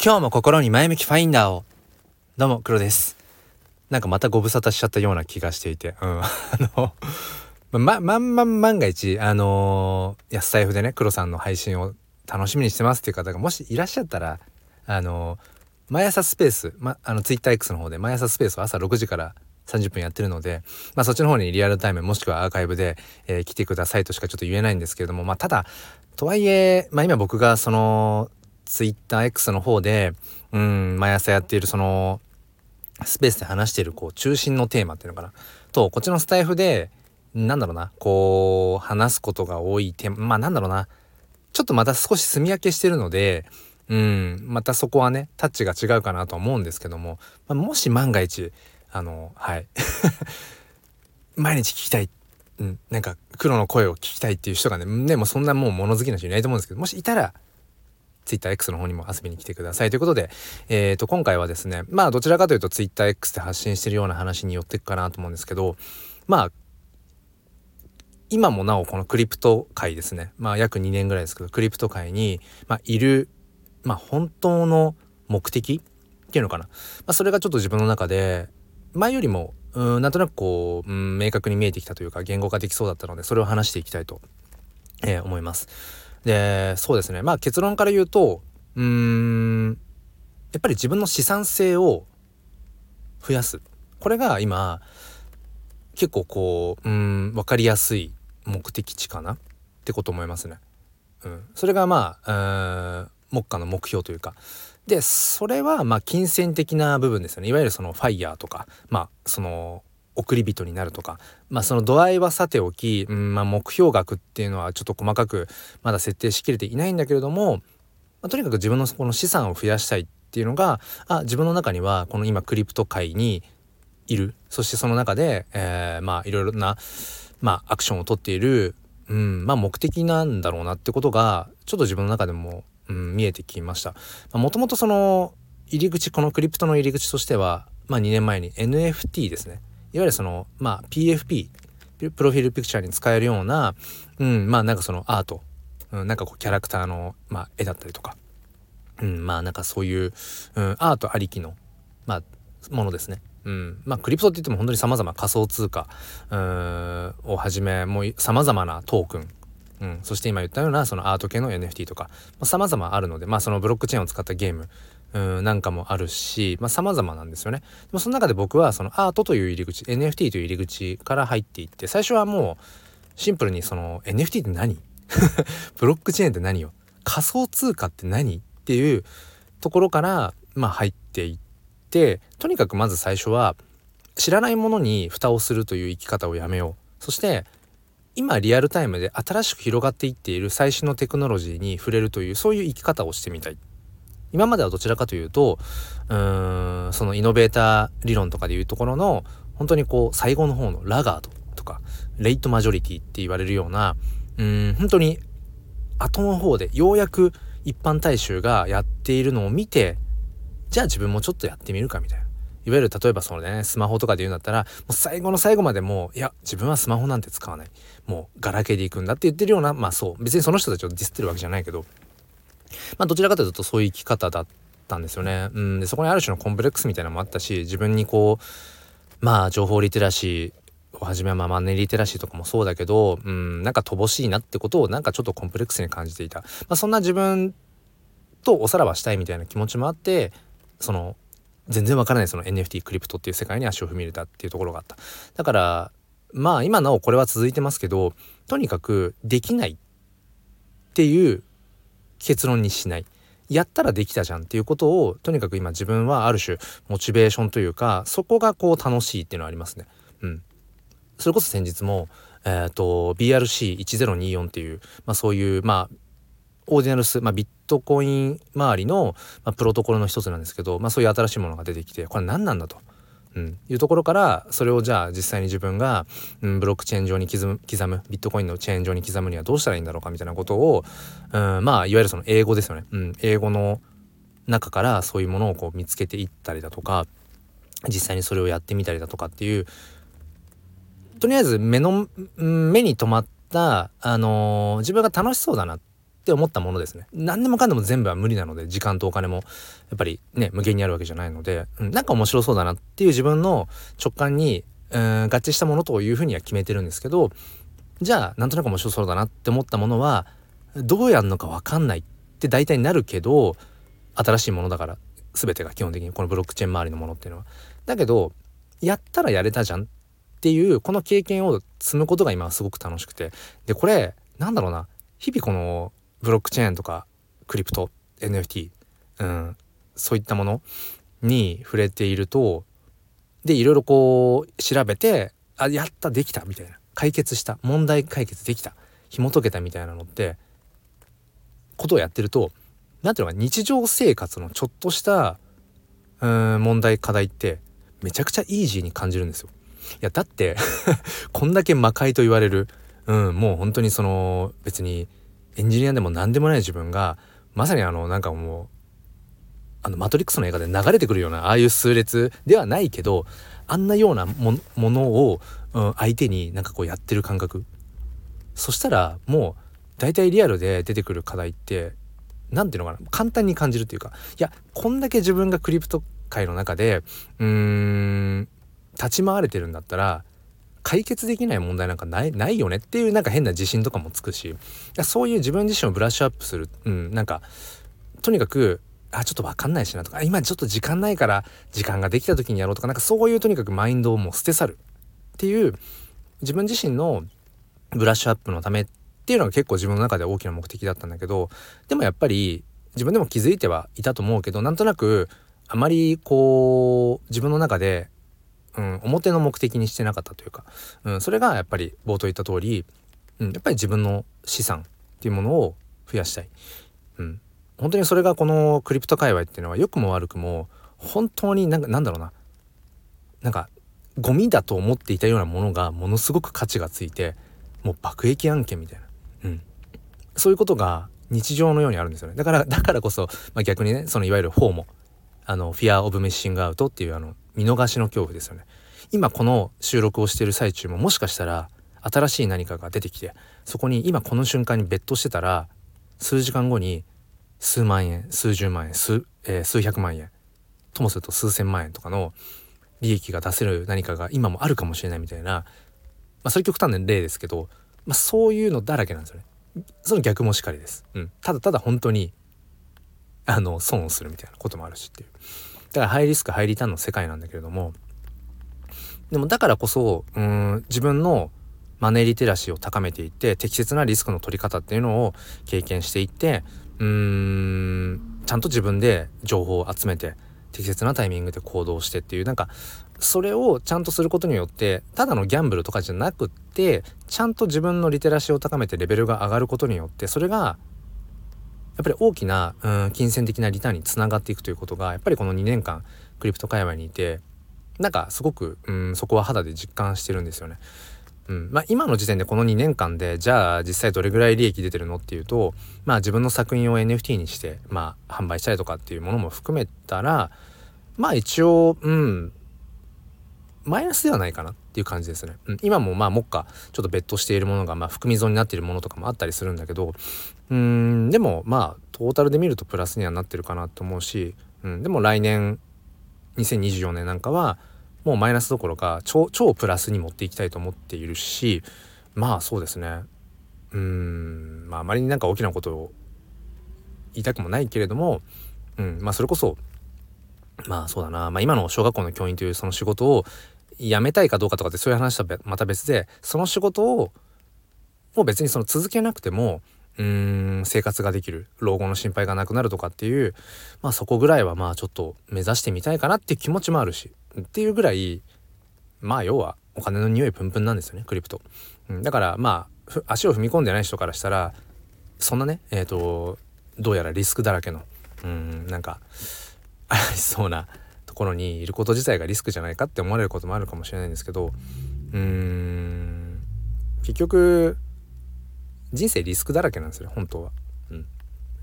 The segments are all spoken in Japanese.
今日も心に前向きファインダーを。どうも黒です。なんかまたご無沙汰しちゃったような気がしていて。うん。あのままんまん万が一あのー、安財布でね黒さんの配信を楽しみにしてますっていう方がもしいらっしゃったらあのー、毎朝スペース、ま、あの TwitterX の方で毎朝スペースを朝6時から30分やってるので、まあ、そっちの方にリアルタイムもしくはアーカイブで、えー、来てくださいとしかちょっと言えないんですけれども、まあ、ただとはいえ、まあ、今僕がその TwitterX の方で、うん、毎朝やっているそのスペースで話しているこう中心のテーマっていうのかな。とこっちのスタイフでなんだろうなこう話すことが多いテーマまあなんだろうな。ちょっとまた少し住み分けしてるのでうんまたそこはねタッチが違うかなと思うんですけども、まあ、もし万が一あのはい。毎日聞きたい、うん、なんか黒の声を聞きたいっていう人がねでもそんなもう物好きな人いないと思うんですけどもしいたら TwitterX の方にも遊びに来てください。ということで、えー、と今回はですねまあどちらかというと TwitterX で発信してるような話に寄っていくかなと思うんですけどまあ今もなおこのクリプト界ですね。まあ約2年ぐらいですけどクリプト界に、まあ、いる、まあ、本当の目的っていうのかな、まあ、それがちょっと自分の中で前よりもうんなんとなくこう、うん、明確に見えてきたというか言語化できそうだったのでそれを話していきたいと、えー、思います。でそうですね。まあ結論から言うとうーんやっぱり自分の資産性を増やす。これが今結構こううん分かりやすい目的地かな？ってこと思いますね。うん、それがまあ目下の目標というか。でそれはまあ金銭的な部分ですよね。いわゆるそのファイヤーとかまあその送り人になるとか。まあその度合いはさておき、うんまあ、目標額っていうのはちょっと細かくまだ設定しきれていないんだけれども、まあ、とにかく自分のこの資産を増やしたいっていうのがあ自分の中にはこの今クリプト界にいる。そしてその中で、えー、まあいろいろな、まあ、アクションをとっている、うんまあ、目的なんだろうなってことがちょっと自分の中でもうん、見えてきました。もともとその入り口このクリプトの入り口としては、まあ、2年前に NFT ですね。いわゆるその、まあ、PFP プロフィールピクチャーに使えるような、うん、まあなんかそのアート、うん、なんかこうキャラクターの、まあ、絵だったりとか、うん、まあなんかそういう、うん、アートありきの、まあ、ものですね。うん、まあクリプトって言っても本当に様々仮想通貨をはじめもう様々なトークン。うん、そして今言ったようなそのアート系の NFT とかさまざ、まあ、るので、まあ、そのブロックチェーンを使ったゲームうんなんかもあるしさまざ、まなんですよね。でもその中で僕はそのアートという入り口 NFT という入り口から入っていって最初はもうシンプルにその NFT って何？ブロックチェーンって何よ？仮想通貨って何？っていうところからまあ入っていってとにかくまず最初は知らないものに蓋をするという生き方をやめようそして今リアルタイムで新しく広がっていっている最新のテクノロジーに触れるというそういう生き方をしてみたい。今まではどちらかというとうーんそのイノベーター理論とかでいうところの本当にこう最後の方のラガードとかレイトマジョリティって言われるようなうん本当に後の方でようやく一般大衆がやっているのを見てじゃあ自分もちょっとやってみるかみたいな。いわゆる例えばそのねスマホとかで言うんだったらもう最後の最後までもういや自分はスマホなんて使わない。もうガラケーで行くんだって言ってるようなまあそう別にその人たちをディスってるわけじゃないけどまあどちらかというとそういう生き方だったんですよね。うん。でそこにある種のコンプレックスみたいなのもあったし自分にこうまあ情報リテラシーをはじめはまマネーリテラシーとかもそうだけどうん。なんか乏しいなってことをなんかちょっとコンプレックスに感じていた、まあ、そんな自分とおさらばしたいみたいな気持ちもあってその全然わからないその NFT クリプトっていう世界に足を踏み入れたっていうところがあった。だからまあ今なおこれは続いてますけどとにかくできないっていう結論にしないやったらできたじゃんっていうことをとにかく今自分はある種モチベーションというかそこがこう楽しいっていうのはありますね。うん、それこそ先日も、えーと、BRC1024 っていう、まあ、そういうまあオーディナルス、まあ、ビットコイン周りの、まあ、プロトコルの一つなんですけど、まあ、そういう新しいものが出てきてこれ何なんだと。うん、いうところからそれをじゃあ実際に自分が、うん、ブロックチェーン上に刻む刻むビットコインのチェーン上に刻むにはどうしたらいいんだろうかみたいなことを、うん、まあいわゆるその英語ですよね、うん、英語の中からそういうものをこう見つけていったりだとか実際にそれをやってみたりだとかっていうとりあえず目の目に留まった、あのー、自分が楽しそうだなっって思ったものですね何でもかんでも全部は無理なので時間とお金もやっぱりね無限にあるわけじゃないので、うん、なんか面白そうだなっていう自分の直感にうん合致したものというふうには決めてるんですけどじゃあなんとなく面白そうだなって思ったものはどうやるのか分かんないって大体なるけど新しいものだから全てが基本的にこのブロックチェーン周りのものっていうのは。だけどやったらやれたじゃんっていうこの経験を積むことが今すごく楽しくてでこれなんだろうな日々このブロックチェーンとかクリプト NFT、うん、そういったものに触れているとでいろいろこう調べてあやったできたみたいな解決した問題解決できた紐解けたみたいなのってことをやってると何ていうのか日常生活のちょっとしたうん問題課題ってめちゃくちゃイージーに感じるんですよ。いやだって こんだけ魔界と言われる、うん、もう本当にその別にエンジニアでも何でもない自分がまさにあのなんかもうあのマトリックスの映画で流れてくるようなああいう数列ではないけどあんなようなものを、うん、相手になんかこうやってる感覚。そしたらもう大体リアルで出てくる課題って何ていうのかな簡単に感じるっていうかいやこんだけ自分がクリプト界の中でうーん立ち回れてるんだったら解決できない問題なんかないないよねっていうなんか変な自信とかもつくしそういう自分自身をブラッシュアップする、うん、なんかとにかくあちょっと分かんないしなとか今ちょっと時間ないから時間ができた時にやろうとかなんかそういうとにかくマインドをもう捨て去るっていう自分自身のブラッシュアップのためっていうのが結構自分の中で大きな目的だったんだけどでもやっぱり自分でも気づいてはいたと思うけどなんとなくあまりこう自分の中で、うん、表の目的にしてなかったというか、うん、それがやっぱり冒頭言った通り、うん、やっぱり自分の資産っていうものを増やしたい。うん、本当にそれがこのクリプト界隈っていうのは良くも悪くも本当になんかなんだろうななんかゴミだと思っていたようなものがものすごく価値がついてもう爆撃案件みたいな。うん、そういうことが日常のようにあるんですよね。だからだからこそ、まあ、逆にねそのいわゆるフォーモあのフィア・オブ・メッシング・アウトっていうあの見逃しの恐怖ですよね今この収録をしている最中ももしかしたら新しい何かが出てきてそこに今この瞬間にベットしてたら数時間後に数万円数十万円数,、えー、数百万円ともすると数千万円とかの利益が出せる何かが今もあるかもしれないみたいな、まあ、それ極端な例ですけどまあ、そういうのだらけなんですよね。その逆もしかりです。うん。ただただ本当に、あの、損をするみたいなこともあるしっていう。だからハイリスク、ハイリターンの世界なんだけれども、でもだからこそ、うん、自分のマネーリテラシーを高めていって適切なリスクの取り方っていうのを経験していってうーんちゃんと自分で情報を集めて適切なタイミングで行動してっていうなんかそれをちゃんとすることによってただのギャンブルとかじゃなくってちゃんと自分のリテラシーを高めてレベルが上がることによってそれがやっぱり大きな、うん、金銭的なリターンにつながっていくということがやっぱりこの2年間クリプト界隈にいてなんかすごく、うん、そこは肌で実感してるんですよね。うんまあ、今の時点でこの2年間でじゃあ実際どれぐらい利益出てるのっていうとまあ自分の作品を NFT にして、まあ、販売したりとかっていうものも含めたらまあ一応うんマイナスではないかなっていう感じですね。うん、今もまあ目下ちょっと別途しているものがまあ含み損になっているものとかもあったりするんだけどうんでもまあトータルで見るとプラスにはなってるかなと思うし、うん、でも来年2024年なんかはもうマイナスどころか超超プラスに持っていきたいと思っているしまあそうですね。うんまああまりになんか大きなことを言いたくもないけれども、うん、まあそれこそまあそうだな、まあ、今の小学校の教員というその仕事を辞めたいかどうかとかってそういう話とはまた別でその仕事をもう別にその続けなくてもうーん生活ができる老後の心配がなくなるとかっていうまあそこぐらいはまあちょっと目指してみたいかなっていう気持ちもあるしっていうぐらいまあ要はお金の匂いプンプンなんですよねクリプト、うん、だからまあ足を踏み込んでない人からしたらそんなねえっ、ー、とどうやらリスクだらけのうんなんか怪しそうなところにいること自体がリスクじゃないかって思われることもあるかもしれないんですけどうーん結局人生リスクだらけなんですよ本当は、うん。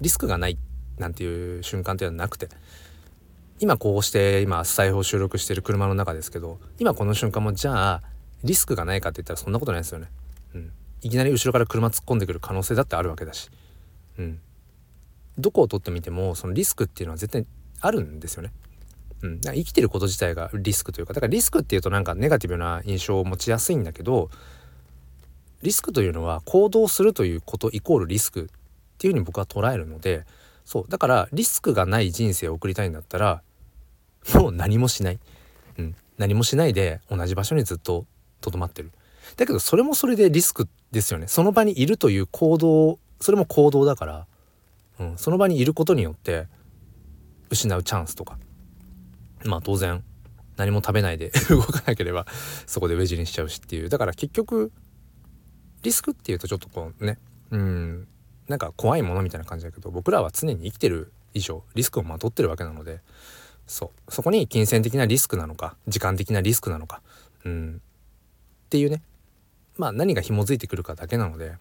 リスクがないなんていう瞬間っていうのはなくて今こうして今財布を収録してる車の中ですけど今この瞬間もじゃあリスクがないかって言ったらそんなことないですよね。うん、いきなり後ろから車突っ込んでくる可能性だってあるわけだし、ううんどこを取ってみてもそのリスクっていうのは絶対あるんですよね。うん、生きてること自体がリスクというかだからリスクっていうとなんかネガティブな印象を持ちやすいんだけどリスクというのは行動するということイコールリスクっていうふうに僕は捉えるのでそうだからリスクがない人生を送りたいんだったらもう何もしない、うん、何もしないで同じ場所にずっととどまってる。だけどそれもそれでリスクですよね。その場にいるという行動それも行動だから、うん、その場にいることによって失うチャンスとか。まあ当然何も食べないで 動かなければそこでウェジにしちゃうしっていう。だから結局リスクっていうとちょっとこうねうんなんか怖いものみたいな感じだけど僕らは常に生きてる以上リスクをまとってるわけなのでそうそこに金銭的なリスクなのか時間的なリスクなのかうんっていうねまあ何が紐づいてくるかだけなので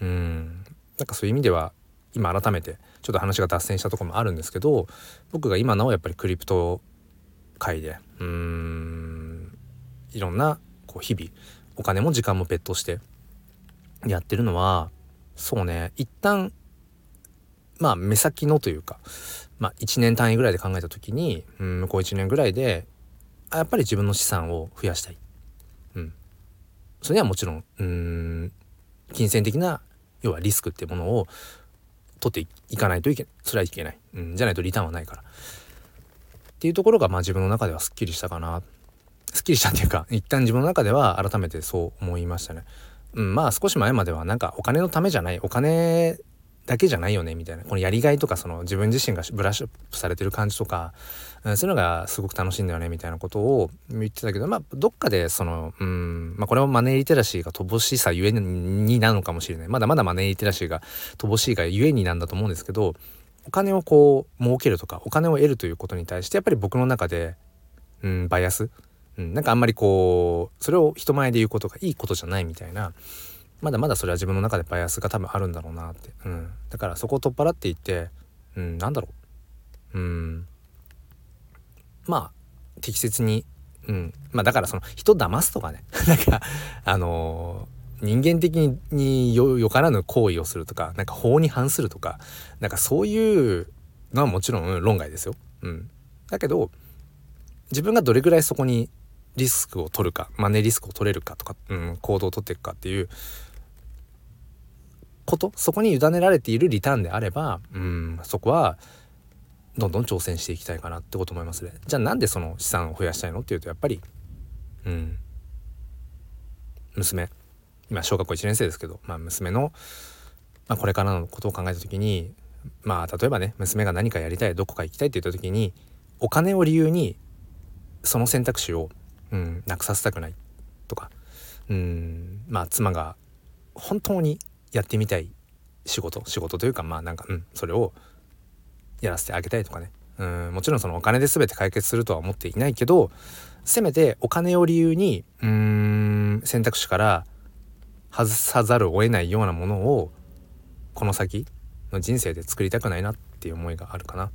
うんなんかそういう意味では今改めてちょっと話が脱線したとこもあるんですけど僕が今なおやっぱりクリプト界でうーんいろんなこう日々お金も時間も別途してやってるのはそうね一旦まあ目先のというかまあ1年単位ぐらいで考えた時にうん向こう1年ぐらいでやっぱり自分の資産を増やしたい。うん、それにはもちろんうん金銭的な要はリスクってものを取っていかないといけないそれはいけない、うん、じゃないとリターンはないからっていうところがまあ自分の中ではすっきりしたかなすっきりしたっていうか一旦自分の中では改めてそう思いましたね。うん、まあ少し前まではなんかお金のためじゃないお金だけじゃないよねみたいな。このやりがいとかその自分自身がブラッシュアップされてる感じとか、うん、そういうのがすごく楽しいんだよねみたいなことを言ってたけどまあどっかでそのうんまあこれはマネーリテラシーが乏しさゆえになのかもしれない。まだまだマネーリテラシーが乏しいがゆえになんだと思うんですけどお金をこう儲けるとかお金を得るということに対してやっぱり僕の中でうんバイアス、うん、なんかあんまりこうそれを人前で言うことがいいことじゃないみたいなまだまだそれは自分の中でバイアスが多分あるんだろうなって、うん、だからそこを取っ払っていって、うん、なんだろう。うん。まあ適切に、うん、まあだからその人騙すとかね。なんかあのー、人間的によからぬ行為をするとかなんか法に反するとかなんかそういうのはもちろん論外ですよ。うん、だけど自分がどれぐらいそこにリスクを取るかマネーリスクを取れるかとか、うん、行動を取っていくかっていうことそこに委ねられているリターンであればうんそこはどんどん挑戦していきたいかなってこと思いますね。じゃあなんでその資産を増やしたいのっていうとやっぱりうん娘今小学校1年生ですけど、まあ、娘の、まあ、これからのことを考えた時にまあ例えばね娘が何かやりたいどこか行きたいって言った時にお金を理由にその選択肢を、うん、なくさせたくないとかうんまあ妻が本当にやってみたい仕事仕事というかまあなんかうんそれをやらせてあげたいとかねうんもちろんそのお金で全て解決するとは思っていないけどせめてお金を理由にうん選択肢から外さざるを得ないようなものをこの先の人生で作りたくないなっていう思いがあるかな。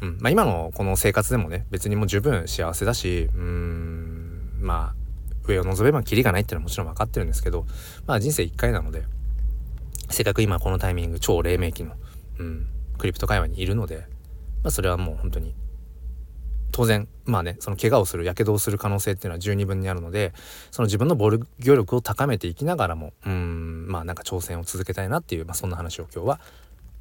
うんまあ、今のこの生活でもね別にもう十分幸せだしうんまあ上を望めばキリがないっていうのはもちろん分かってるんですけどまあ人生一回なのでせっかく今このタイミング超黎明期の、うん、クリプト会話にいるので、まあ、それはもう本当に当然まあねその怪我をするやけどをする可能性っていうのは十二分にあるのでその自分の防御力を高めていきながらもうんまあなんか挑戦を続けたいなっていう、まあ、そんな話を今日は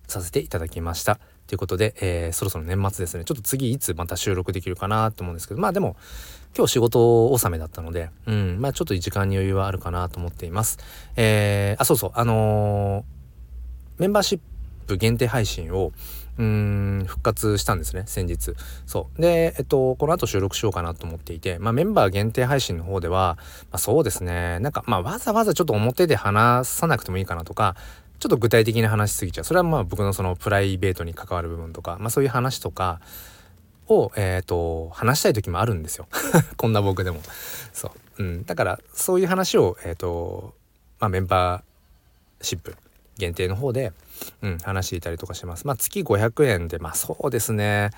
させていただきました。ということで、えー、そろそろ年末ですねちょっと次いつまた収録できるかなと思うんですけどまあでも今日仕事納めだったので、うん、まあちょっと時間に余裕はあるかなと思っています。えー、あ、そうそう、あのー、メンバーシップ限定配信を、うん、復活したんですね、先日。そう。で、えっと、この後収録しようかなと思っていて、まあメンバー限定配信の方では、まあそうですね、なんか、まあわざわざちょっと表で話さなくてもいいかなとか、ちょっと具体的な話しすぎちゃう。それはまあ僕のそのプライベートに関わる部分とか、まあそういう話とか、を、えーと、話したい時もあるんですよ。こんな僕でも。そう、うん、だからそういう話を、えーとまあ、メンバーシップ限定の方で、うん、話していたりとかします。まあ月500円でまあそうですね。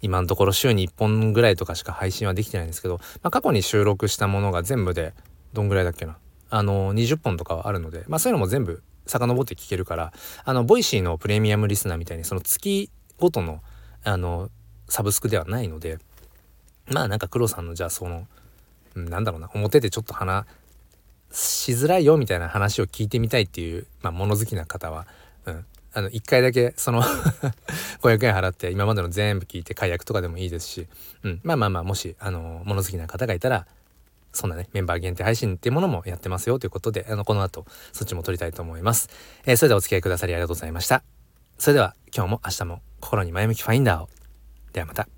今のところ週に1本ぐらいとかしか配信はできてないんですけど、まあ、過去に収録したものが全部でどんぐらいだっけな。あの20本とかはあるのでまあそういうのも全部遡って聞けるからあの Voicy のプレミアムリスナーみたいにその月ごとのあのサブスクではないのでまあなんか黒さんのじゃあその、うん、なんだろうな表でちょっと話しづらいよみたいな話を聞いてみたいっていう、まあ、物好きな方は、うん、あの1回だけその 500円払って今までの全部聞いて解約とかでもいいですし、うん、まあまあまあもしあの物好きな方がいたらそんなね、メンバー限定配信っていうものもやってますよということで、あの、この後、そっちも撮りたいと思います。えー、それではお付き合いくださりありがとうございました。それでは、今日も明日も心に前向きファインダーを。ではまた。